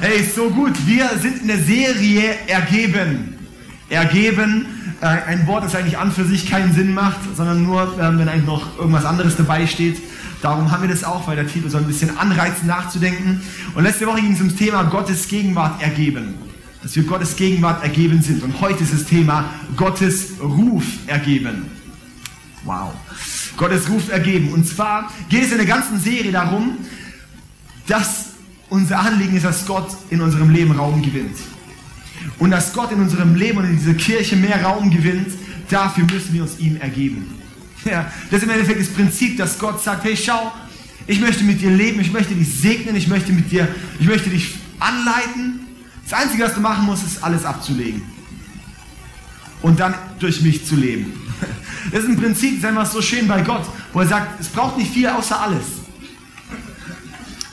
Hey, so gut. Wir sind in der Serie Ergeben. Ergeben, äh, ein Wort, das eigentlich an für sich keinen Sinn macht, sondern nur, ähm, wenn eigentlich noch irgendwas anderes dabei steht. Darum haben wir das auch, weil der Titel soll ein bisschen anreizen, nachzudenken. Und letzte Woche ging es ums Thema Gottes Gegenwart ergeben. Dass wir Gottes Gegenwart ergeben sind. Und heute ist das Thema Gottes Ruf ergeben. Wow. Gottes Ruf ergeben. Und zwar geht es in der ganzen Serie darum, dass unser Anliegen ist, dass Gott in unserem Leben Raum gewinnt. Und dass Gott in unserem Leben und in dieser Kirche mehr Raum gewinnt, dafür müssen wir uns ihm ergeben. Ja, das ist im Endeffekt das Prinzip, dass Gott sagt, hey schau, ich möchte mit dir leben, ich möchte dich segnen, ich möchte mit dir, ich möchte dich anleiten. Das Einzige, was du machen musst, ist alles abzulegen. Und dann durch mich zu leben. Das ist ein Prinzip, das ist einfach so schön bei Gott, wo er sagt, es braucht nicht viel außer alles.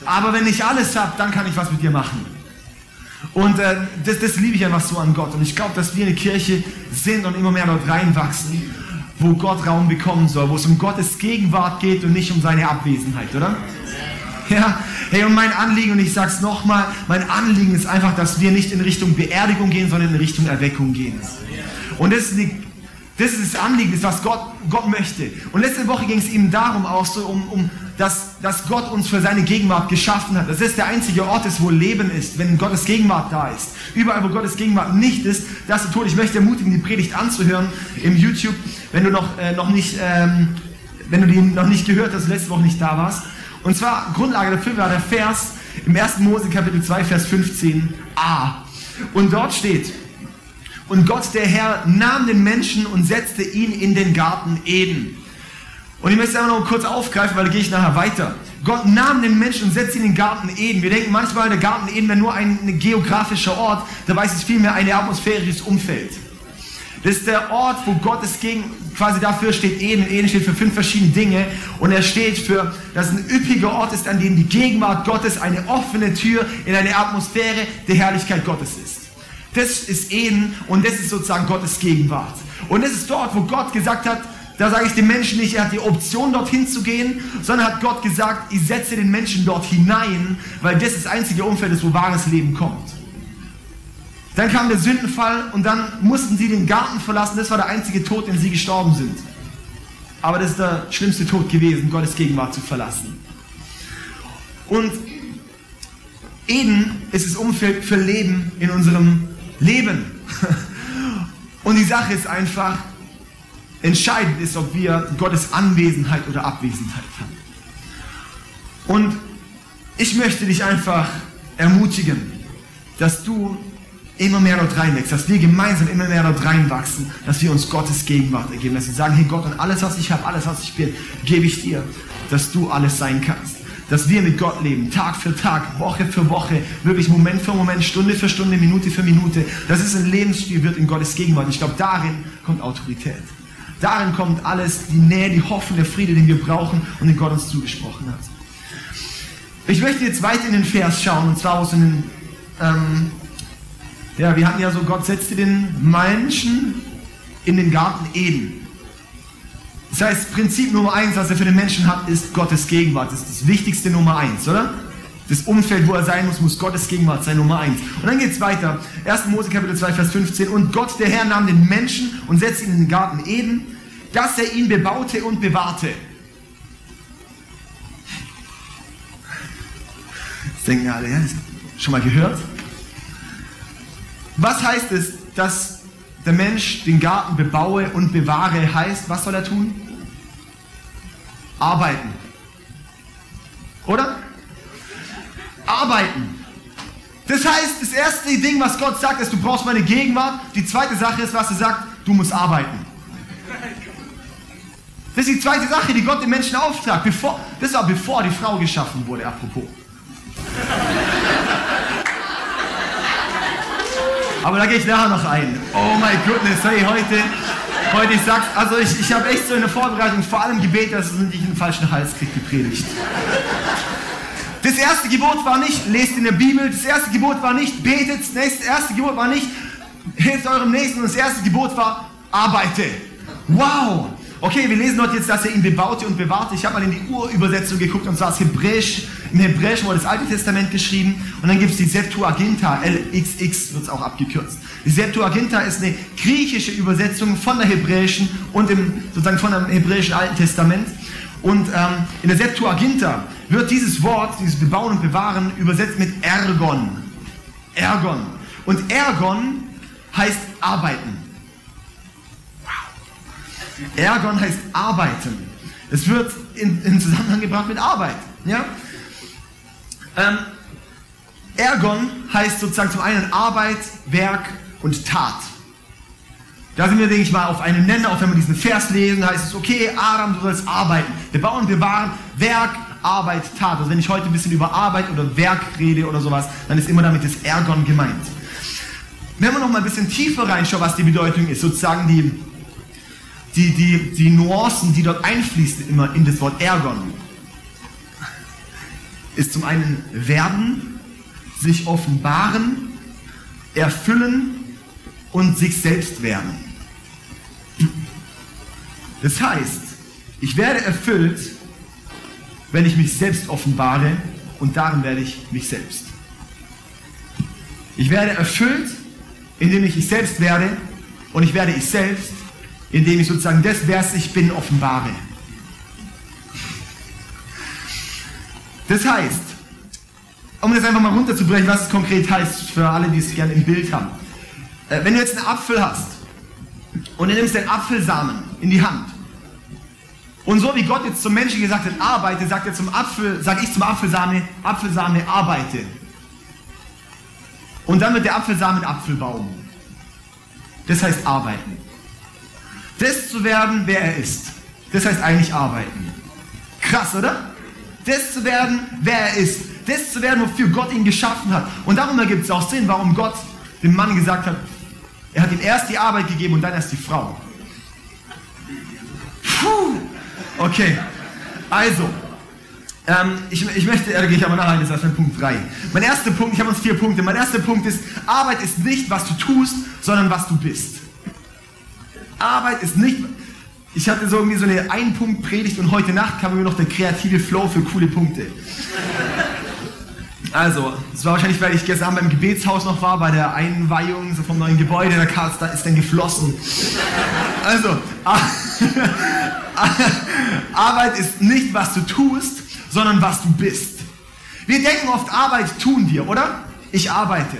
Aber wenn ich alles habe, dann kann ich was mit dir machen. Und äh, das, das liebe ich einfach so an Gott. Und ich glaube, dass wir eine Kirche sind und immer mehr dort reinwachsen, wo Gott Raum bekommen soll, wo es um Gottes Gegenwart geht und nicht um seine Abwesenheit, oder? Ja, hey, und mein Anliegen, und ich sage es nochmal, mein Anliegen ist einfach, dass wir nicht in Richtung Beerdigung gehen, sondern in Richtung Erweckung gehen. Und das ist, die, das, ist das Anliegen, das was Gott, Gott möchte. Und letzte Woche ging es eben darum auch so, um, um dass, dass Gott uns für seine Gegenwart geschaffen hat. Das ist der einzige Ort ist, wo Leben ist, wenn Gottes Gegenwart da ist. Überall, wo Gottes Gegenwart nicht ist, das ist tot. Ich möchte ermutigen, die Predigt anzuhören im YouTube, wenn du noch, äh, noch nicht, ähm, wenn du die noch nicht gehört hast, letzte Woche nicht da warst. Und zwar, Grundlage dafür war der Vers im 1. Mose Kapitel 2, Vers 15a. Und dort steht, und Gott, der Herr, nahm den Menschen und setzte ihn in den Garten Eden. Und ich möchte es einfach noch kurz aufgreifen, weil da gehe ich nachher weiter. Gott nahm den Menschen und setzte ihn in den Garten Eden. Wir denken manchmal, der Garten Eden wäre nur ein, ein geografischer Ort, dabei ist es vielmehr ein atmosphärisches Umfeld. Das ist der Ort, wo Gottes Gegen, quasi dafür steht Eden. Eden steht für fünf verschiedene Dinge und er steht für, dass ein üppiger Ort ist, an dem die Gegenwart Gottes eine offene Tür in eine Atmosphäre der Herrlichkeit Gottes ist. Das ist Eden und das ist sozusagen Gottes Gegenwart. Und das ist dort, wo Gott gesagt hat, da sage ich dem Menschen nicht, er hat die Option dorthin zu gehen, sondern hat Gott gesagt, ich setze den Menschen dort hinein, weil das das einzige Umfeld ist, wo wahres Leben kommt. Dann kam der Sündenfall und dann mussten sie den Garten verlassen. Das war der einzige Tod, den sie gestorben sind. Aber das ist der schlimmste Tod gewesen, Gottes Gegenwart zu verlassen. Und Eden ist das Umfeld für Leben in unserem Leben. Und die Sache ist einfach, entscheidend ist, ob wir Gottes Anwesenheit oder Abwesenheit haben. Und ich möchte dich einfach ermutigen, dass du immer mehr dort reinwächst, dass wir gemeinsam immer mehr dort reinwachsen, dass wir uns Gottes Gegenwart ergeben, dass wir sagen, hey Gott, und alles, was ich habe, alles, was ich bin, gebe ich dir, dass du alles sein kannst. Dass wir mit Gott leben, Tag für Tag, Woche für Woche, wirklich Moment für Moment, Stunde für Stunde, Minute für Minute. Dass es ein Lebensstil wird in Gottes Gegenwart. Ich glaube, darin kommt Autorität. Darin kommt alles, die Nähe, die Hoffnung, der Friede, den wir brauchen und den Gott uns zugesprochen hat. Ich möchte jetzt weiter in den Vers schauen, und zwar aus den, ähm, ja, wir hatten ja so, Gott setzte den Menschen in den Garten Eden. Das heißt, Prinzip Nummer eins, was er für den Menschen hat, ist Gottes Gegenwart. Das ist das wichtigste Nummer eins, oder? Das Umfeld, wo er sein muss, muss Gottes Gegenwart sein, Nummer eins. Und dann geht es weiter. 1. Mose Kapitel 2, Vers 15. Und Gott, der Herr, nahm den Menschen und setzte ihn in den Garten Eden, dass er ihn bebaute und bewahrte. Das denken alle, ja, schon mal gehört? Was heißt es, dass der Mensch den Garten bebaue und bewahre? Heißt, was soll er tun? Arbeiten. Oder? Arbeiten. Das heißt, das erste Ding, was Gott sagt, ist, du brauchst meine Gegenwart. Die zweite Sache ist, was er sagt, du musst arbeiten. Das ist die zweite Sache, die Gott den Menschen auftragt. Bevor, das war bevor die Frau geschaffen wurde, apropos. Aber da gehe ich nachher noch ein. Oh my goodness, hey, heute, heute ich sag's, also ich, ich habe echt so eine Vorbereitung, vor allem Gebet, dass es nicht in den falschen Hals kriegt, gepredigt. Das erste Gebot war nicht, lest in der Bibel. Das erste Gebot war nicht, betet. Das erste Gebot war nicht, hilft eurem Nächsten. Und das erste Gebot war, arbeite. Wow. Okay, wir lesen dort jetzt, dass er ihn bebaute und bewahrte. Ich habe mal in die Urübersetzung geguckt und zwar das Hebräisch. Im Hebräischen wurde das Alte Testament geschrieben und dann gibt es die Septuaginta, LXX wird es auch abgekürzt. Die Septuaginta ist eine griechische Übersetzung von der Hebräischen und im, sozusagen von dem Hebräischen Alten Testament. Und ähm, in der Septuaginta wird dieses Wort, dieses Bebauen und Bewahren, übersetzt mit Ergon. Ergon. Und Ergon heißt arbeiten. Ergon heißt arbeiten. Es wird in, in Zusammenhang gebracht mit Arbeit. Ja? Ähm, Ergon heißt sozusagen zum einen Arbeit, Werk und Tat. Da sind wir, denke ich mal, auf einem Nenner, auch wenn wir diesen Vers lesen, heißt es, okay, Aram, du sollst arbeiten. Wir bauen, wir wahren, Werk, Arbeit, Tat. Also wenn ich heute ein bisschen über Arbeit oder Werk rede oder sowas, dann ist immer damit das Ergon gemeint. Wenn wir noch mal ein bisschen tiefer reinschauen, was die Bedeutung ist, sozusagen die, die, die, die Nuancen, die dort einfließen immer in das Wort Ergon, ist zum einen werden, sich offenbaren, erfüllen und sich selbst werden. Das heißt, ich werde erfüllt, wenn ich mich selbst offenbare und darin werde ich mich selbst. Ich werde erfüllt, indem ich ich selbst werde und ich werde ich selbst, indem ich sozusagen das, wer ich bin, offenbare. Das heißt, um das einfach mal runterzubrechen, was es konkret heißt für alle, die es gerne im Bild haben. Äh, wenn du jetzt einen Apfel hast und du nimmst den Apfelsamen in die Hand und so wie Gott jetzt zum Menschen gesagt hat, arbeite, sagt er zum Apfel, sage ich zum Apfelsame, Apfelsame, arbeite. Und dann wird der Apfelsamen Apfelbaum. Das heißt arbeiten. Das zu werden, wer er ist. Das heißt eigentlich arbeiten. Krass, oder? Das zu werden, wer er ist. Das zu werden, wofür Gott ihn geschaffen hat. Und darum ergibt es auch Sinn, warum Gott dem Mann gesagt hat, er hat ihm erst die Arbeit gegeben und dann erst die Frau. Puh. Okay, also, ähm, ich, ich möchte, da gehe ich aber nachher das ist erst Punkt 3. Mein erster Punkt, ich habe uns vier Punkte. Mein erster Punkt ist, Arbeit ist nicht, was du tust, sondern was du bist. Arbeit ist nicht, ich hatte so irgendwie so eine Ein-Punkt-Predigt und heute Nacht kam mir noch der kreative Flow für coole Punkte. Also, es war wahrscheinlich, weil ich gestern beim Gebetshaus noch war, bei der Einweihung so vom neuen Gebäude, da kam da ist dann geflossen. Also, Arbeit ist nicht, was du tust, sondern was du bist. Wir denken oft, Arbeit tun wir, oder? Ich arbeite.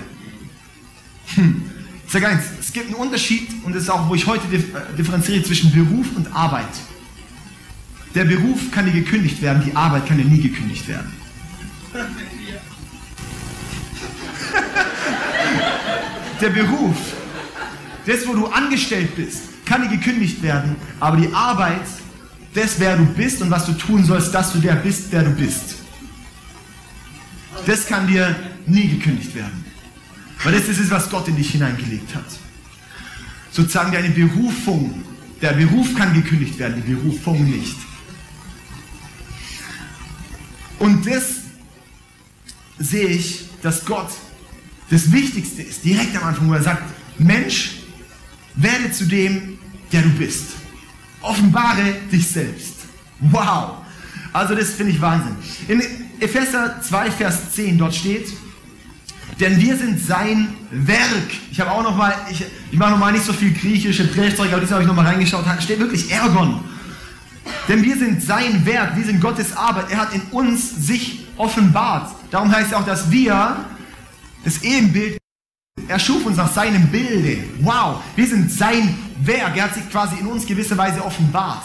Hm. Ich sage eins, es gibt einen Unterschied und das ist auch, wo ich heute äh, differenziere zwischen Beruf und Arbeit. Der Beruf kann dir gekündigt werden, die Arbeit kann dir nie gekündigt werden. Der Beruf, das, wo du angestellt bist, kann dir gekündigt werden, aber die Arbeit, das, wer du bist und was du tun sollst, dass du der bist, der du bist. Das kann dir nie gekündigt werden. Weil das ist es, was Gott in dich hineingelegt hat. Sozusagen deine Berufung. Der Beruf kann gekündigt werden, die Berufung nicht. Und das sehe ich, dass Gott das Wichtigste ist, direkt am Anfang, wo er sagt, Mensch, werde zu dem, der du bist. Offenbare dich selbst. Wow. Also das finde ich Wahnsinn. In Epheser 2, Vers 10 dort steht, denn wir sind sein Werk. Ich habe auch noch mal, ich, ich mache noch mal nicht so viel griechische Prägzeug, aber diesmal habe ich noch mal reingeschaut, da steht wirklich Ergon. Denn wir sind sein Werk, wir sind Gottes Arbeit. Er hat in uns sich offenbart. Darum heißt es auch, dass wir das Ebenbild, er schuf uns nach seinem Bilde. Wow, wir sind sein Werk. Er hat sich quasi in uns gewisser Weise offenbart.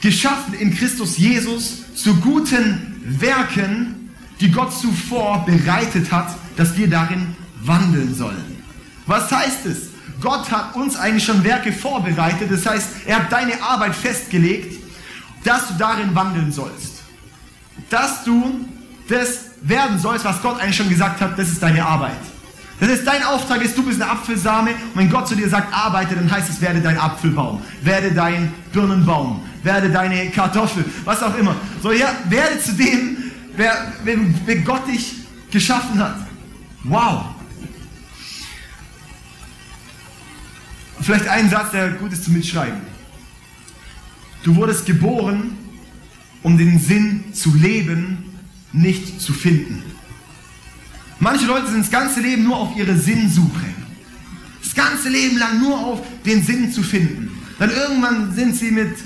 Geschaffen in Christus Jesus zu guten Werken, die Gott zuvor bereitet hat, dass wir darin wandeln sollen. Was heißt es? Gott hat uns eigentlich schon Werke vorbereitet. Das heißt, er hat deine Arbeit festgelegt, dass du darin wandeln sollst. Dass du das werden sollst, was Gott eigentlich schon gesagt hat, das ist deine Arbeit. Das ist dein Auftrag ist, du bist eine Apfelsame und wenn Gott zu dir sagt, arbeite, dann heißt es, werde dein Apfelbaum, werde dein Birnenbaum, werde deine Kartoffel, was auch immer. So, ja, werde zu dem, wer, wer, wer Gott dich geschaffen hat. Wow. Vielleicht ein Satz, der gut ist zum Mitschreiben. Du wurdest geboren, um den Sinn zu leben, nicht zu finden. Manche Leute sind das ganze Leben nur auf ihre Sinnsuche. Das ganze Leben lang nur auf den Sinn zu finden. Dann irgendwann sind sie mit,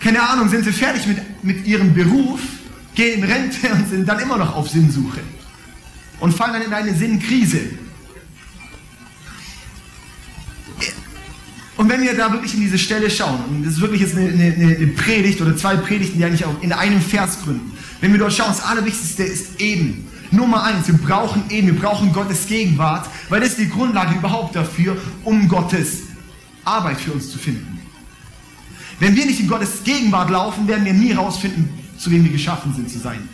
keine Ahnung, sind sie fertig mit, mit ihrem Beruf, gehen in Rente und sind dann immer noch auf Sinnsuche. Und fallen dann in eine Sinnkrise. Und wenn wir da wirklich in diese Stelle schauen, und das ist wirklich jetzt eine, eine, eine Predigt oder zwei Predigten, die eigentlich auch in einem Vers gründen. Wenn wir dort schauen, das Allerwichtigste ist eben. Nummer eins, wir brauchen eben, wir brauchen Gottes Gegenwart, weil das ist die Grundlage überhaupt dafür, um Gottes Arbeit für uns zu finden. Wenn wir nicht in Gottes Gegenwart laufen, werden wir nie herausfinden, zu wem wir geschaffen sind zu sein.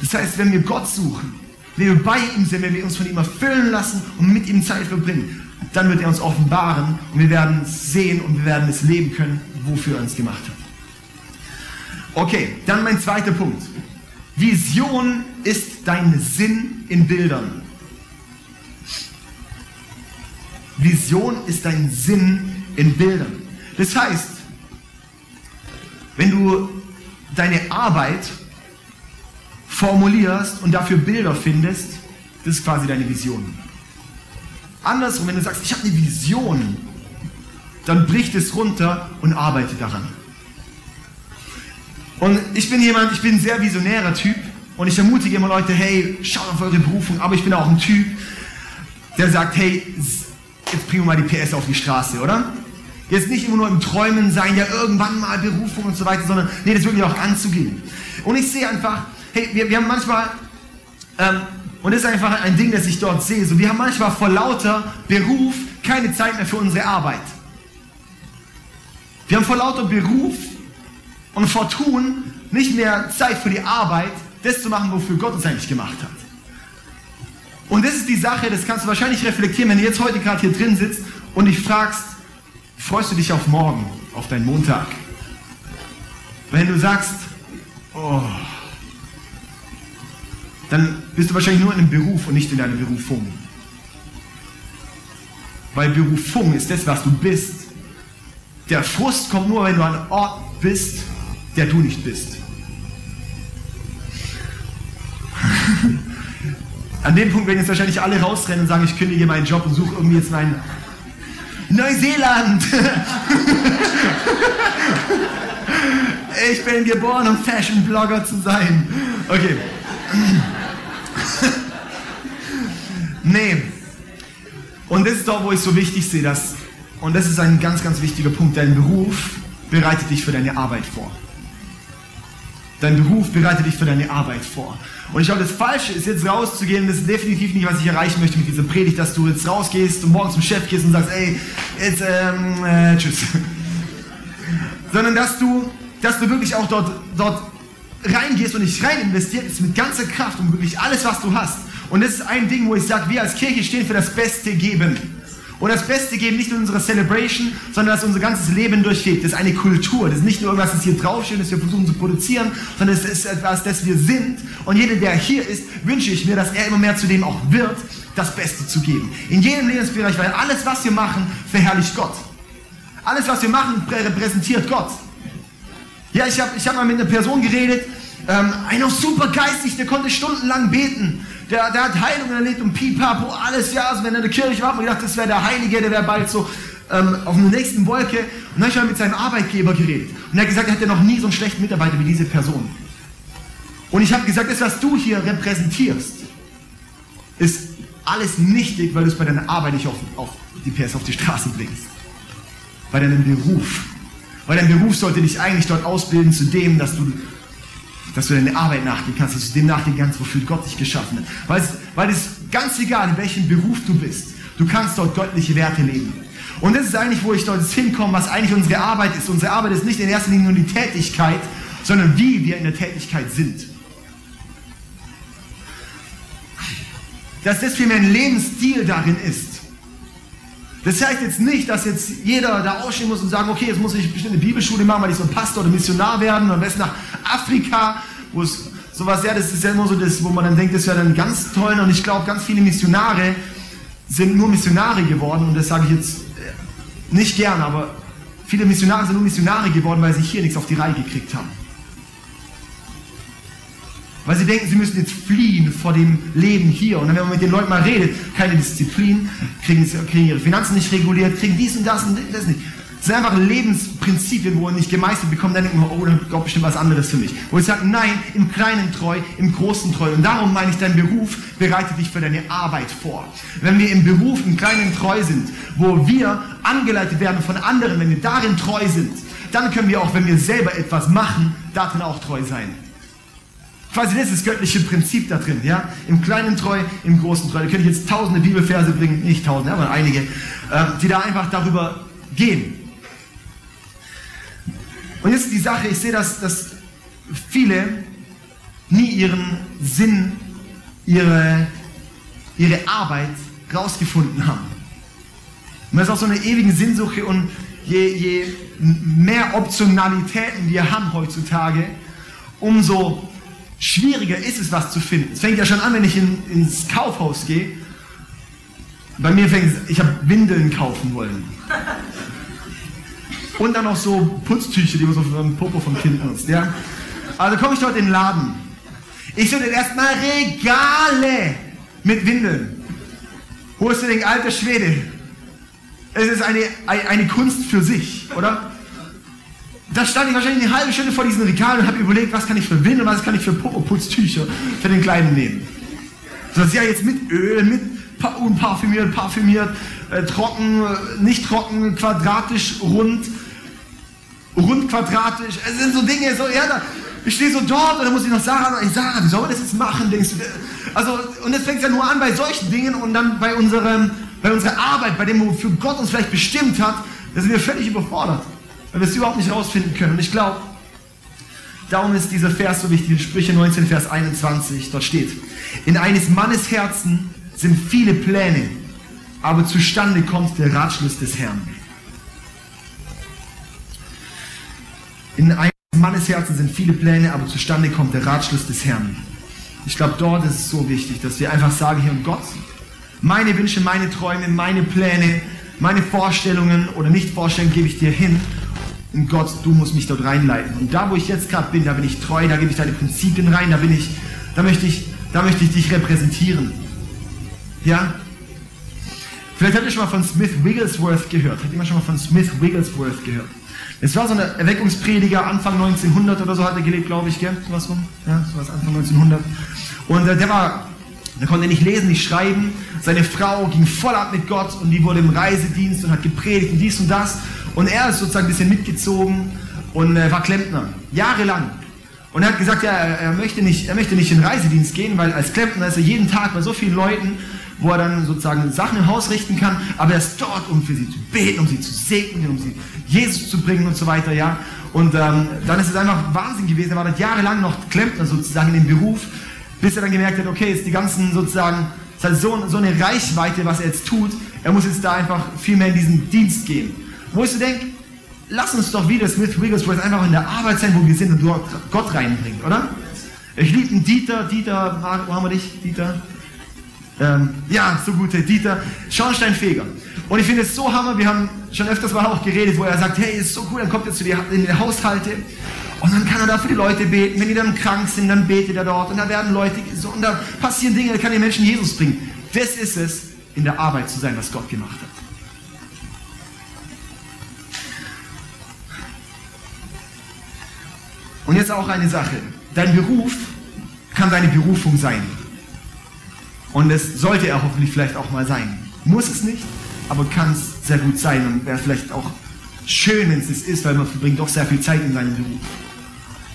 Das heißt, wenn wir Gott suchen, wenn wir bei ihm sind, wenn wir uns von ihm erfüllen lassen und mit ihm Zeit verbringen, dann wird er uns offenbaren und wir werden sehen und wir werden es leben können, wofür er uns gemacht hat. Okay, dann mein zweiter Punkt. Vision ist dein Sinn in Bildern. Vision ist dein Sinn in Bildern. Das heißt, wenn du deine Arbeit formulierst und dafür Bilder findest, das ist quasi deine Vision. Andersrum, wenn du sagst, ich habe eine Vision, dann bricht es runter und arbeite daran. Und ich bin jemand, ich bin ein sehr visionärer Typ und ich ermutige immer Leute, hey, schaut auf eure Berufung, aber ich bin auch ein Typ, der sagt, hey, jetzt bringen wir mal die PS auf die Straße, oder? Jetzt nicht immer nur im Träumen sein, ja irgendwann mal Berufung und so weiter, sondern nee, das wirklich auch anzugehen. Und ich sehe einfach, hey, wir, wir haben manchmal, ähm, und das ist einfach ein Ding, das ich dort sehe, so wir haben manchmal vor lauter Beruf keine Zeit mehr für unsere Arbeit. Wir haben vor lauter Beruf und vor Tun nicht mehr Zeit für die Arbeit, das zu machen, wofür Gott uns eigentlich gemacht hat. Und das ist die Sache, das kannst du wahrscheinlich reflektieren, wenn du jetzt heute gerade hier drin sitzt und dich fragst, freust du dich auf morgen, auf deinen Montag? Wenn du sagst, oh, dann bist du wahrscheinlich nur in einem Beruf und nicht in deiner Berufung. Weil Berufung ist das, was du bist. Der Frust kommt nur, wenn du an Ort bist, der du nicht bist. An dem Punkt werden jetzt wahrscheinlich alle rausrennen und sagen, ich kündige meinen Job und suche irgendwie jetzt meinen Neuseeland. ich bin geboren, um Fashion-Blogger zu sein. Okay. nee. Und das ist doch, wo ich so wichtig sehe, dass, und das ist ein ganz, ganz wichtiger Punkt, dein Beruf bereitet dich für deine Arbeit vor. Dein Beruf bereitet dich für deine Arbeit vor. Und ich glaube, das Falsche ist jetzt rauszugehen, das ist definitiv nicht, was ich erreichen möchte mit dieser Predigt, dass du jetzt rausgehst und morgen zum Chef gehst und sagst, ey, jetzt, ähm, äh, tschüss. Sondern dass du, dass du wirklich auch dort, dort reingehst und dich rein investierst mit ganzer Kraft und wirklich alles, was du hast. Und das ist ein Ding, wo ich sage, wir als Kirche stehen für das Beste geben. Und das Beste geben nicht in unserer Celebration, sondern dass unser ganzes Leben durchgeht. Das ist eine Kultur. Das ist nicht nur irgendwas, das hier draufsteht, das wir versuchen zu produzieren, sondern es ist etwas, das wir sind. Und jeder, der hier ist, wünsche ich mir, dass er immer mehr zu dem auch wird, das Beste zu geben. In jedem Lebensbereich, weil alles, was wir machen, verherrlicht Gott. Alles, was wir machen, repräsentiert Gott. Ja, ich habe ich hab mal mit einer Person geredet, ähm, einer super geistig, der konnte stundenlang beten. Der, der hat Heilung erlebt und pipapo, alles, ja, also wenn er in der Kirche war, hat man gedacht, das wäre der Heilige, der wäre bald so ähm, auf einer nächsten Wolke. Und dann habe ich mal mit seinem Arbeitgeber geredet. Und er hat gesagt, er hatte noch nie so einen schlechten Mitarbeiter wie diese Person. Und ich habe gesagt, das, was du hier repräsentierst, ist alles nichtig, weil du es bei deiner Arbeit nicht auf, auf die PS auf die Straße bringst. Bei deinem Beruf. Weil dein Beruf sollte dich eigentlich dort ausbilden zu dem, dass du dass du deine Arbeit nachgehen kannst, dass du dem nachgehen kannst, wofür Gott dich geschaffen hat. Weil es, weil es ganz egal, in welchem Beruf du bist, du kannst dort göttliche Werte leben. Und das ist eigentlich, wo ich dort hinkomme, was eigentlich unsere Arbeit ist. Unsere Arbeit ist nicht in erster Linie nur die Tätigkeit, sondern wie wir in der Tätigkeit sind. Dass das vielmehr ein Lebensstil darin ist. Das heißt jetzt nicht, dass jetzt jeder da ausstehen muss und sagen, okay, jetzt muss ich bestimmt eine Bibelschule machen, weil ich so ein Pastor oder Missionar werden und am besten nach Afrika, wo es sowas, ja, das ist ja immer so das, wo man dann denkt, das wäre dann ganz toll. Und ich glaube, ganz viele Missionare sind nur Missionare geworden. Und das sage ich jetzt äh, nicht gern, aber viele Missionare sind nur Missionare geworden, weil sie hier nichts auf die Reihe gekriegt haben. Weil sie denken, sie müssen jetzt fliehen vor dem Leben hier. Und wenn man mit den Leuten mal redet, keine Disziplin, kriegen, kriegen ihre Finanzen nicht reguliert, kriegen dies und das und das nicht. Das sind einfach Lebensprinzipien, wo er nicht gemeistert bekommt, dann denkt man, oh, dann Gott bestimmt was anderes für mich. Wo ich sage, nein, im Kleinen treu, im Großen treu. Und darum meine ich, dein Beruf bereitet dich für deine Arbeit vor. Wenn wir im Beruf im Kleinen treu sind, wo wir angeleitet werden von anderen, wenn wir darin treu sind, dann können wir auch, wenn wir selber etwas machen, darin auch treu sein. Quasi das ist das göttliche Prinzip da drin, ja? Im Kleinen treu, im Großen treu. Da könnte ich jetzt tausende Bibelverse bringen, nicht tausende, aber einige, äh, die da einfach darüber gehen. Und jetzt die Sache, ich sehe, dass, dass viele nie ihren Sinn, ihre, ihre Arbeit rausgefunden haben. Und das ist auch so eine ewige Sinnsuche und je, je mehr Optionalitäten wir haben heutzutage, umso schwieriger ist es, was zu finden. Es fängt ja schon an, wenn ich in, ins Kaufhaus gehe. Bei mir fängt es, ich habe Windeln kaufen wollen. Und dann noch so Putztücher, die man so für den Popo vom Kind nutzt. Ja? Also komme ich dort in den Laden. Ich sehe erstmal Regale mit Windeln. Wo ist denn alter Schwede? Es ist eine, eine Kunst für sich, oder? Da stand ich wahrscheinlich eine halbe Stunde vor diesen Regalen und habe überlegt, was kann ich für Windeln, was kann ich für Popo-Putztücher für den Kleinen nehmen. So, das ist ja jetzt mit Öl, mit unparfümiert, parfümiert, äh, trocken, äh, nicht trocken, quadratisch, rund, rund quadratisch. Es sind so Dinge, so, ja, da, ich stehe so dort und dann muss ich noch sagen, ich sage, wie soll man das jetzt machen, denkst du? Also, und es fängt ja nur an bei solchen Dingen und dann bei unserem, bei unserer Arbeit, bei dem, wofür Gott uns vielleicht bestimmt hat, da sind wir völlig überfordert, weil wir es überhaupt nicht rausfinden können. Und ich glaube, darum ist dieser Vers so wichtig, Sprüche 19, Vers 21, dort steht, in eines Mannes Herzen sind viele Pläne, aber zustande kommt der Ratschluss des Herrn. In einem Mannes Herzen sind viele Pläne, aber zustande kommt der Ratschluss des Herrn. Ich glaube, dort ist es so wichtig, dass wir einfach sagen, hier, Gott, meine Wünsche, meine Träume, meine Pläne, meine Vorstellungen oder Nicht-Vorstellungen gebe ich dir hin. Und Gott, du musst mich dort reinleiten. Und da, wo ich jetzt gerade bin, da bin ich treu, da gebe ich deine Prinzipien rein, da bin ich, da möchte ich, da möchte ich dich repräsentieren. Ja? Vielleicht habt ihr schon mal von Smith Wigglesworth gehört. Hat jemand schon mal von Smith Wigglesworth gehört? Es war so ein Erweckungsprediger, Anfang 1900 oder so hat er gelebt, glaube ich, gell? Sowas rum? Ja, sowas Anfang 1900. Und äh, der war, der konnte nicht lesen, nicht schreiben. Seine Frau ging voll ab mit Gott und die wurde im Reisedienst und hat gepredigt und dies und das. Und er ist sozusagen ein bisschen mitgezogen und äh, war Klempner. Jahrelang. Und er hat gesagt, ja, er möchte, nicht, er möchte nicht in den Reisedienst gehen, weil als Klempner ist er jeden Tag bei so vielen Leuten wo er dann sozusagen Sachen im Haus richten kann, aber er ist dort, um für sie zu beten, um sie zu segnen, um sie Jesus zu bringen und so weiter, ja. Und ähm, dann ist es einfach Wahnsinn gewesen. Er war dort jahrelang noch Klempner sozusagen in dem Beruf, bis er dann gemerkt hat, okay, ist die ganzen sozusagen, es hat so, so eine Reichweite, was er jetzt tut. Er muss jetzt da einfach viel mehr in diesen Dienst gehen. Wo ich so denke, lass uns doch wieder Smith Wigglesworth einfach in der Arbeit sein, wo wir sind und dort Gott reinbringen, oder? Ich liebe einen Dieter, Dieter, wo haben wir dich, Dieter? Ähm, ja, so gut, Dieter, Schornsteinfeger. Und ich finde es so hammer, wir haben schon öfters mal auch geredet, wo er sagt, hey, ist so cool, dann kommt er zu dir in die Haushalte und dann kann er da für die Leute beten. Wenn die dann krank sind, dann betet er dort und da werden Leute, und da passieren Dinge, da kann die Menschen Jesus bringen. Das ist es, in der Arbeit zu sein, was Gott gemacht hat. Und jetzt auch eine Sache. Dein Beruf kann deine Berufung sein. Und es sollte er hoffentlich vielleicht auch mal sein. Muss es nicht, aber kann es sehr gut sein und wäre vielleicht auch schön, wenn es es ist, weil man verbringt doch sehr viel Zeit in seinem Beruf.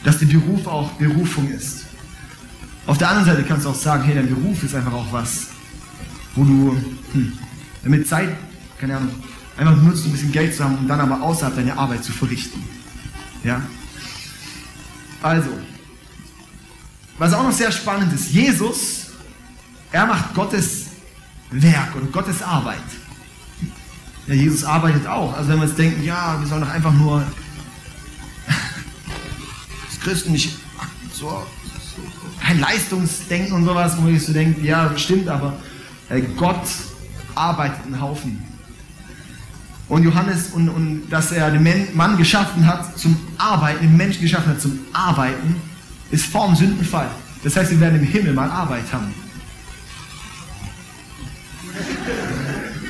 Dass der Beruf auch Berufung ist. Auf der anderen Seite kannst du auch sagen, hey, dein Beruf ist einfach auch was, wo du hm, damit Zeit, keine Ahnung, einfach nutzt, um ein bisschen Geld zu haben, um dann aber außerhalb deine Arbeit zu verrichten. Ja? Also, was auch noch sehr spannend ist, Jesus er macht Gottes Werk oder Gottes Arbeit. Ja, Jesus arbeitet auch. Also wenn wir jetzt denken, ja, wir sollen doch einfach nur als Christen nicht so, kein Leistungsdenken und sowas, wo ich so denke, ja, stimmt, aber äh, Gott arbeitet einen Haufen. Und Johannes, und, und dass er den Mann geschaffen hat zum Arbeiten, den Menschen geschaffen hat zum Arbeiten, ist vorm Sündenfall. Das heißt, wir werden im Himmel mal Arbeit haben.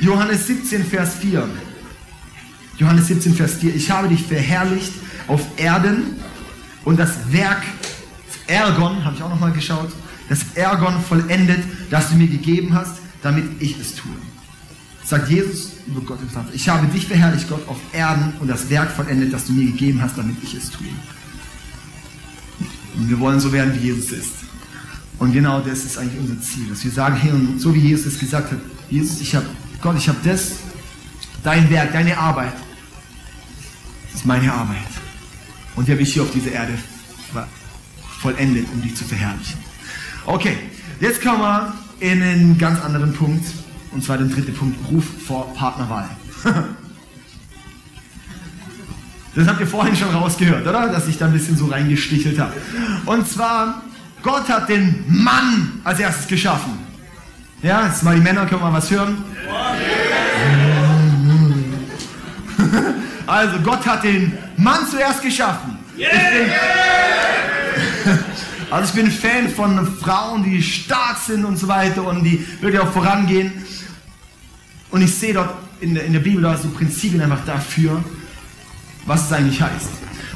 Johannes 17, Vers 4. Johannes 17, Vers 4. Ich habe dich verherrlicht auf Erden und das Werk, das Ergon, habe ich auch nochmal geschaut, das Ergon vollendet, das du mir gegeben hast, damit ich es tue. Sagt Jesus über Gott im Vater. Ich habe dich verherrlicht, Gott, auf Erden und das Werk vollendet, das du mir gegeben hast, damit ich es tue. Und wir wollen so werden, wie Jesus ist. Und genau das ist eigentlich unser Ziel, dass wir sagen, hey, und so wie Jesus es gesagt hat, Jesus, ich habe, Gott, ich habe das, dein Werk, deine Arbeit, das ist meine Arbeit. Und die habe ich hier auf dieser Erde vollendet, um dich zu verherrlichen. Okay, jetzt kommen wir in einen ganz anderen Punkt, und zwar den dritten Punkt, Ruf vor Partnerwahl. Das habt ihr vorhin schon rausgehört, oder? Dass ich da ein bisschen so reingestichelt habe. Und zwar, Gott hat den Mann als erstes geschaffen. Ja, jetzt mal die Männer, können wir mal was hören? Also, Gott hat den Mann zuerst geschaffen. Ich bin, also ich bin Fan von Frauen, die stark sind und so weiter und die wirklich auch vorangehen. Und ich sehe dort in der, in der Bibel da so Prinzipien einfach dafür, was es eigentlich heißt.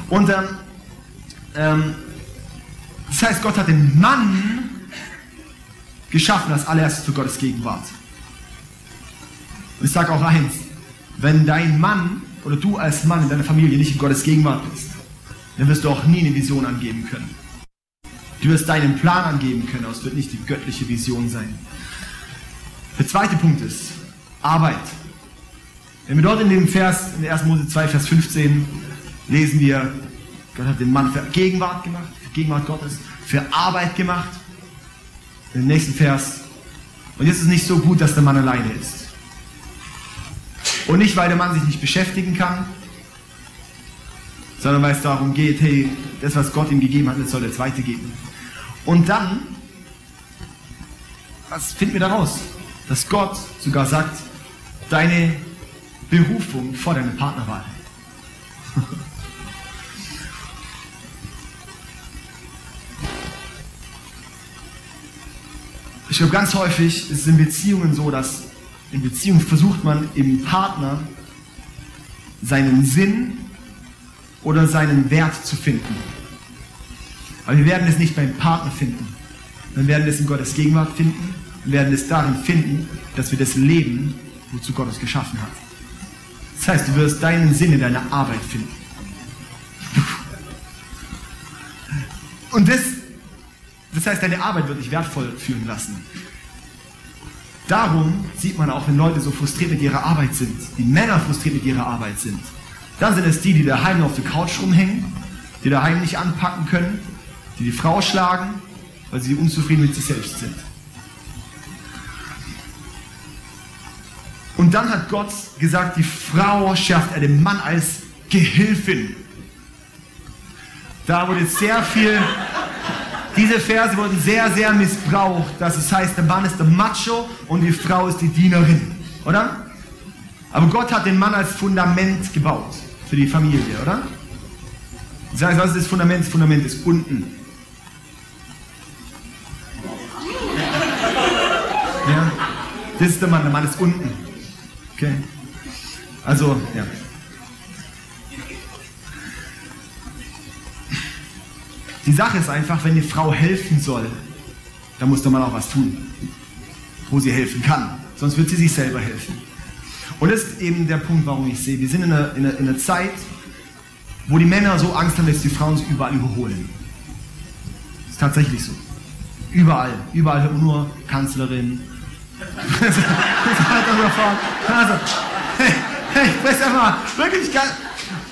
Und ähm, ähm, das heißt, Gott hat den Mann geschaffen als allererstes für Gottes Gegenwart. Und ich sage auch eins, wenn dein Mann oder du als Mann in deiner Familie nicht in Gottes Gegenwart bist, dann wirst du auch nie eine Vision angeben können. Du wirst deinen Plan angeben können, aber es wird nicht die göttliche Vision sein. Der zweite Punkt ist Arbeit. Wenn wir dort in dem Vers, in 1. Mose 2, Vers 15, lesen wir, Gott hat den Mann für Gegenwart gemacht, für Gegenwart Gottes, für Arbeit gemacht. Im nächsten Vers, und jetzt ist es nicht so gut, dass der Mann alleine ist. Und nicht, weil der Mann sich nicht beschäftigen kann, sondern weil es darum geht, hey, das, was Gott ihm gegeben hat, das soll der Zweite geben. Und dann, was finden wir daraus? Dass Gott sogar sagt, deine Berufung vor deiner Partnerwahl. Ich glaube, ganz häufig ist es in Beziehungen so, dass in Beziehungen versucht man im Partner seinen Sinn oder seinen Wert zu finden. Aber wir werden es nicht beim Partner finden. Wir werden es in Gottes Gegenwart finden. Wir werden es darin finden, dass wir das leben, wozu Gott uns geschaffen hat. Das heißt, du wirst deinen Sinn in deiner Arbeit finden. Und das, das heißt, deine Arbeit wird dich wertvoll fühlen lassen. Darum sieht man auch, wenn Leute so frustriert mit ihrer Arbeit sind, die Männer frustriert mit ihrer Arbeit sind, dann sind es die, die daheim auf der Couch rumhängen, die daheim nicht anpacken können, die die Frau schlagen, weil sie unzufrieden mit sich selbst sind. Und dann hat Gott gesagt, die Frau schafft er dem Mann als Gehilfin. Da wurde sehr viel, diese Verse wurden sehr, sehr missbraucht, dass es heißt, der Mann ist der Macho und die Frau ist die Dienerin, oder? Aber Gott hat den Mann als Fundament gebaut für die Familie, oder? Das heißt, was ist das Fundament? Das Fundament ist unten. Ja, das ist der Mann, der Mann ist unten. Okay. Also, ja. Die Sache ist einfach, wenn die Frau helfen soll, dann muss der Mann auch was tun, wo sie helfen kann. Sonst wird sie sich selber helfen. Und das ist eben der Punkt, warum ich sehe, wir sind in einer, in einer, in einer Zeit, wo die Männer so Angst haben, dass die Frauen sie überall überholen. Das ist tatsächlich so. Überall. Überall nur Kanzlerin. Also, hey, hey, ich weiß einfach wirklich geil.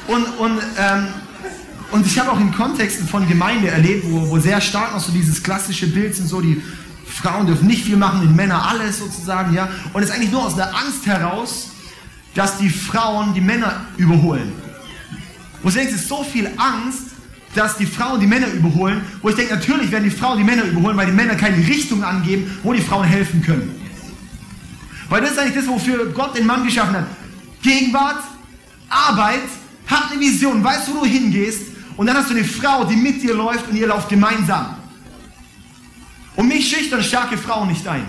Und, und, ähm, und ich habe auch in Kontexten von Gemeinde erlebt, wo, wo sehr stark noch so dieses klassische Bild sind, so die Frauen dürfen nicht viel machen, die Männer alles sozusagen, ja. Und es ist eigentlich nur aus der Angst heraus, dass die Frauen die Männer überholen. Wo du denkst, es ist so viel Angst dass die Frauen die Männer überholen, wo ich denke, natürlich werden die Frauen die Männer überholen, weil die Männer keine Richtung angeben, wo die Frauen helfen können. Weil das ist eigentlich das, wofür Gott den Mann geschaffen hat. Gegenwart, Arbeit, hat eine Vision, weißt, wo du hingehst und dann hast du eine Frau, die mit dir läuft und ihr lauft gemeinsam. Und mich schüchtern starke Frauen nicht ein,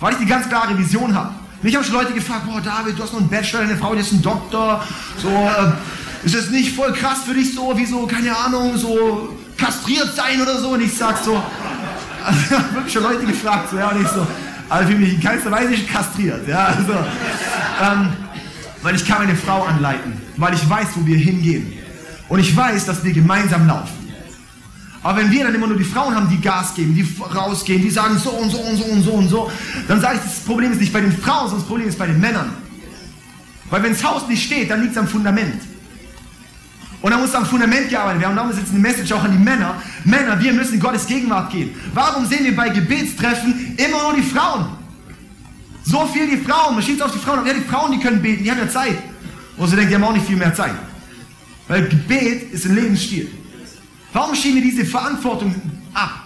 weil ich die ganz klare Vision habe. Mich haben schon Leute gefragt, boah David, du hast noch einen Bachelor, deine Frau die ist ein Doktor, so, äh, ist das nicht voll krass für dich so, wie so, keine Ahnung, so kastriert sein oder so? Und ich sag so, also wirklich schon Leute gefragt, so, ja, und ich so, also für mich in keinster Weise kastriert, ja, also, ähm, weil ich kann meine Frau anleiten, weil ich weiß, wo wir hingehen. Und ich weiß, dass wir gemeinsam laufen. Aber wenn wir dann immer nur die Frauen haben, die Gas geben, die rausgehen, die sagen so und so und so und so und so, dann sage ich, das Problem ist nicht bei den Frauen, sondern das Problem ist bei den Männern. Weil wenn das Haus nicht steht, dann liegt es am Fundament. Und dann muss am Fundament gearbeitet werden. Und darum ist jetzt eine Message auch an die Männer. Männer, wir müssen in Gottes Gegenwart gehen. Warum sehen wir bei Gebetstreffen immer nur die Frauen? So viel die Frauen. Man schiebt auf die Frauen. Ja, die Frauen, die können beten, die haben ja Zeit. Und sie denkt, die haben auch nicht viel mehr Zeit. Weil Gebet ist ein Lebensstil. Warum schieben wir diese Verantwortung ab?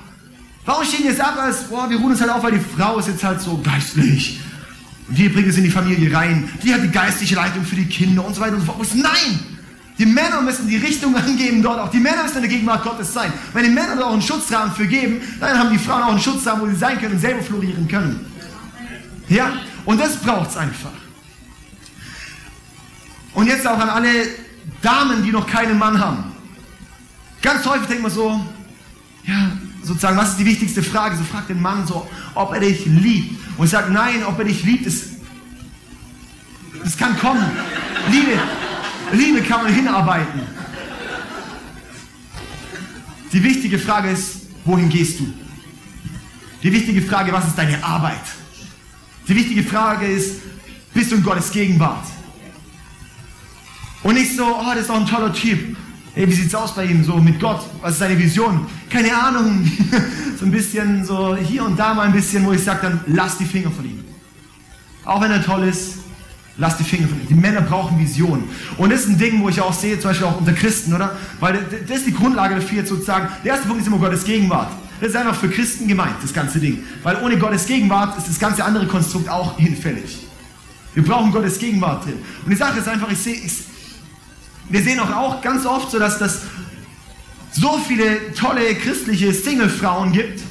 Warum schieben wir es ab, als, boah, wir ruhen uns halt auf, weil die Frau ist jetzt halt so geistlich. Und wir bringen es in die Familie rein. Die hat die geistliche Leitung für die Kinder und so weiter und so fort. Nein! Die Männer müssen die Richtung angeben dort auch. Die Männer müssen in der Gegenwart Gottes sein. Wenn die Männer dort auch einen Schutzrahmen für geben, dann haben die Frauen auch einen Schutzrahmen, wo sie sein können und selber florieren können. Ja? Und das braucht es einfach. Und jetzt auch an alle Damen, die noch keinen Mann haben. Ganz häufig denkt man so, ja, sozusagen, was ist die wichtigste Frage? So fragt den Mann so, ob er dich liebt. Und ich sage, nein, ob er dich liebt, ist, das kann kommen. Liebe, Liebe kann man hinarbeiten. Die wichtige Frage ist, wohin gehst du? Die wichtige Frage, was ist deine Arbeit? Die wichtige Frage ist, bist du in Gottes Gegenwart? Und nicht so, oh, das ist doch ein toller Typ. Hey, wie sieht's aus bei ihm? So mit Gott, was ist seine Vision? Keine Ahnung. so ein bisschen so hier und da mal ein bisschen, wo ich sage dann, lass die Finger von ihm. Auch wenn er toll ist, lass die Finger von. Die Männer brauchen Vision. Und das ist ein Ding, wo ich auch sehe, zum Beispiel auch unter Christen, oder? Weil das ist die Grundlage dafür, sozusagen. Der erste Punkt ist immer Gottes Gegenwart. Das ist einfach für Christen gemeint, das ganze Ding. Weil ohne Gottes Gegenwart ist das ganze andere Konstrukt auch hinfällig. Wir brauchen Gottes Gegenwart drin. Und die Sache ist einfach, ich sehe, ich, wir sehen auch, auch ganz oft so, dass das so viele tolle christliche Single-Frauen gibt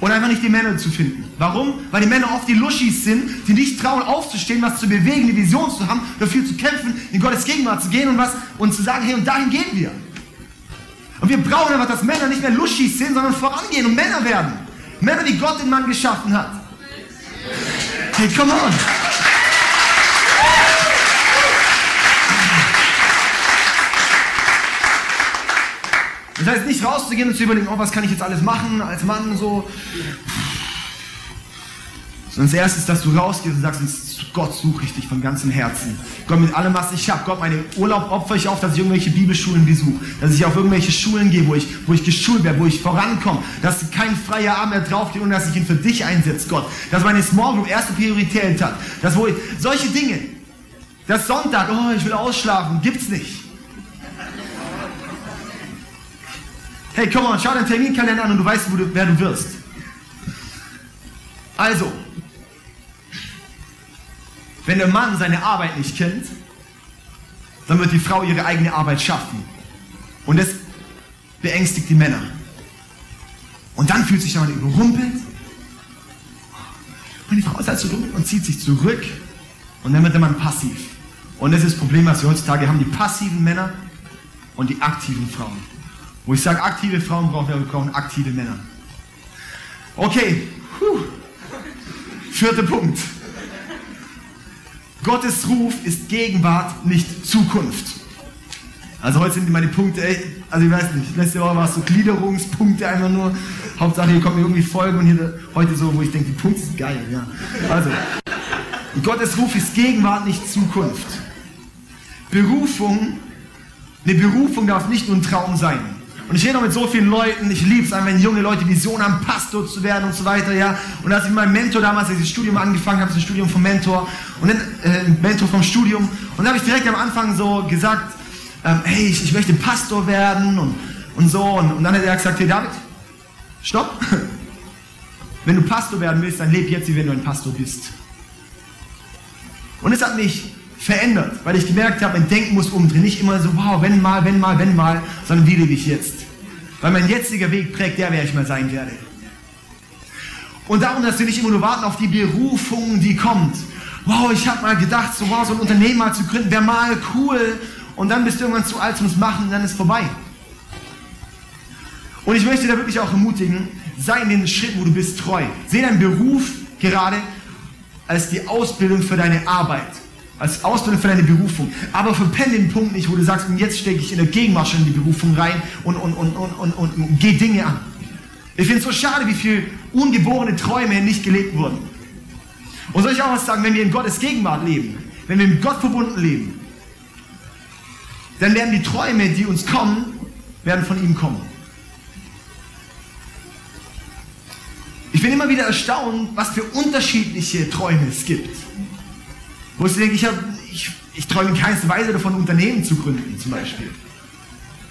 und einfach nicht die Männer zu finden. Warum? Weil die Männer oft die Luschis sind, die nicht trauen aufzustehen, was zu bewegen, eine Vision zu haben, dafür zu kämpfen, in Gottes Gegenwart zu gehen und was und zu sagen, hey, und dahin gehen wir. Und wir brauchen einfach, dass Männer nicht mehr Luschis sind, sondern vorangehen und Männer werden. Männer, die Gott den Mann geschaffen hat. Hey, come on. Das heißt nicht rauszugehen und zu überlegen, oh, was kann ich jetzt alles machen als Mann so. Sondern das Erste ist, dass du rausgehst und sagst, Gott suche ich dich von ganzem Herzen. Gott, mit allem, was ich habe. Gott, meine Urlaub opfere ich auf, dass ich irgendwelche Bibelschulen besuche. Dass ich auf irgendwelche Schulen gehe, wo ich, wo ich geschult werde, wo ich vorankomme. Dass kein freier Abend mehr draufgeht und dass ich ihn für dich einsetze, Gott. Dass meine Small Group erste Priorität hat. Dass wo ich, solche Dinge. Das Sonntag, oh, ich will ausschlafen, gibt's nicht. Hey, komm on, schau deinen Terminkalender an und du weißt, du, wer du wirst. Also, wenn der Mann seine Arbeit nicht kennt, dann wird die Frau ihre eigene Arbeit schaffen. Und das beängstigt die Männer. Und dann fühlt sich der Mann überrumpelt. Und die Frau ist halt so dumm und zieht sich zurück. Und dann wird der Mann passiv. Und das ist das Problem, was wir heutzutage haben. Die passiven Männer und die aktiven Frauen. Wo ich sage, aktive Frauen brauchen wir, wir brauchen aktive Männer. Okay, Puh. vierter Punkt. Gottes Ruf ist Gegenwart, nicht Zukunft. Also heute sind meine Punkte echt, also ich weiß nicht, letzte Woche war es so Gliederungspunkte einfach nur. Hauptsache hier kommt mir irgendwie Folgen und hier heute so, wo ich denke, die Punkte sind geil, ja. Also, Gottes Ruf ist Gegenwart, nicht Zukunft. Berufung, eine Berufung darf nicht nur ein Traum sein. Und ich rede noch mit so vielen Leuten, ich liebe es wenn junge Leute Vision haben, Pastor zu werden und so weiter, ja. Und als ich mit meinem Mentor damals, das Studium angefangen habe, das Studium vom Mentor, und dann, äh, Mentor vom Studium, und da habe ich direkt am Anfang so gesagt, ähm, hey, ich, ich möchte Pastor werden und, und so. Und, und dann hat er gesagt, hey David, stopp. Wenn du Pastor werden willst, dann leb jetzt, wie wenn du ein Pastor bist. Und es hat mich verändert, weil ich gemerkt habe, mein Denken muss umdrehen. Nicht immer so, wow, wenn mal, wenn mal, wenn mal, sondern wie lebe ich jetzt. Weil mein jetziger Weg prägt der, wer ich mal sein werde. Und darum, dass wir nicht immer nur warten auf die Berufung, die kommt. Wow, ich habe mal gedacht, so, wow, so ein Unternehmen mal zu gründen, wäre mal cool. Und dann bist du irgendwann zu alt zum Machen und dann ist vorbei. Und ich möchte da wirklich auch ermutigen, sei in den Schritten, wo du bist, treu. Seh deinen Beruf gerade als die Ausbildung für deine Arbeit, als Ausbildung für deine Berufung. Aber verpenne den Punkt nicht, wo du sagst, und jetzt stecke ich in der Gegenmasche in die Berufung rein und, und, und, und, und, und, und geh Dinge an. Ich finde es so schade, wie viele ungeborene Träume nicht gelebt wurden. Und soll ich auch was sagen, wenn wir in Gottes Gegenwart leben, wenn wir mit Gott verbunden leben, dann werden die Träume, die uns kommen, werden von ihm kommen. Ich bin immer wieder erstaunt, was für unterschiedliche Träume es gibt. Wo ich denke, ich, ich, ich träume in keinster Weise davon, Unternehmen zu gründen, zum Beispiel.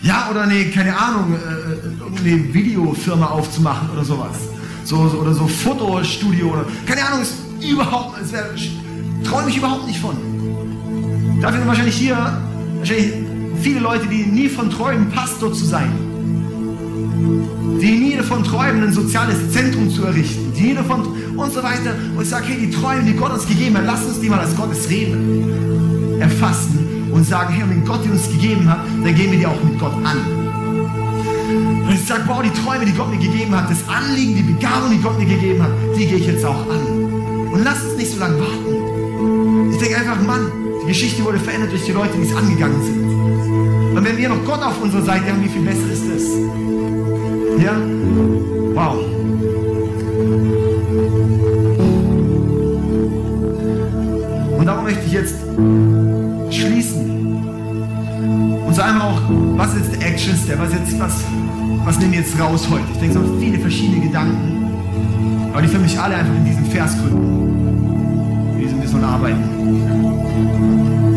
Ja, oder eine, keine Ahnung, äh, eine Videofirma aufzumachen oder sowas. So, so, oder so Fotostudio oder, keine Ahnung, ist überhaupt, es wär, träume ich überhaupt nicht von. Dafür sind wahrscheinlich hier, wahrscheinlich viele Leute, die nie von träumen, Pastor zu sein die nie davon träumen, ein soziales Zentrum zu errichten, die nie davon und so weiter. Und ich sage, hey, die Träume, die Gott uns gegeben hat, lass uns die mal als Gottes Reden erfassen und sagen, hey, wenn Gott die uns gegeben hat, dann gehen wir die auch mit Gott an. Und ich sage, wow, die Träume, die Gott mir gegeben hat, das Anliegen, die Begabung, die Gott mir gegeben hat, die gehe ich jetzt auch an. Und lass uns nicht so lange warten. Ich denke einfach, Mann, die Geschichte wurde verändert durch die Leute, die es angegangen sind. Und wenn wir noch Gott auf unserer Seite haben, wie viel besser ist das? Ja? Wow. Und darum möchte ich jetzt schließen. Und so einmal auch, was ist der Action Step? Was, jetzt, was, was nehmen wir jetzt raus heute? Ich denke, es sind viele verschiedene Gedanken, aber die für mich alle einfach in diesem Vers gründen. In diesem wir sollen arbeiten.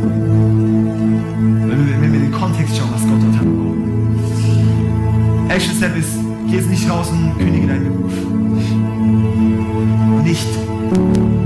Step ist, geh jetzt nicht raus und kündige deinen Beruf. Nicht.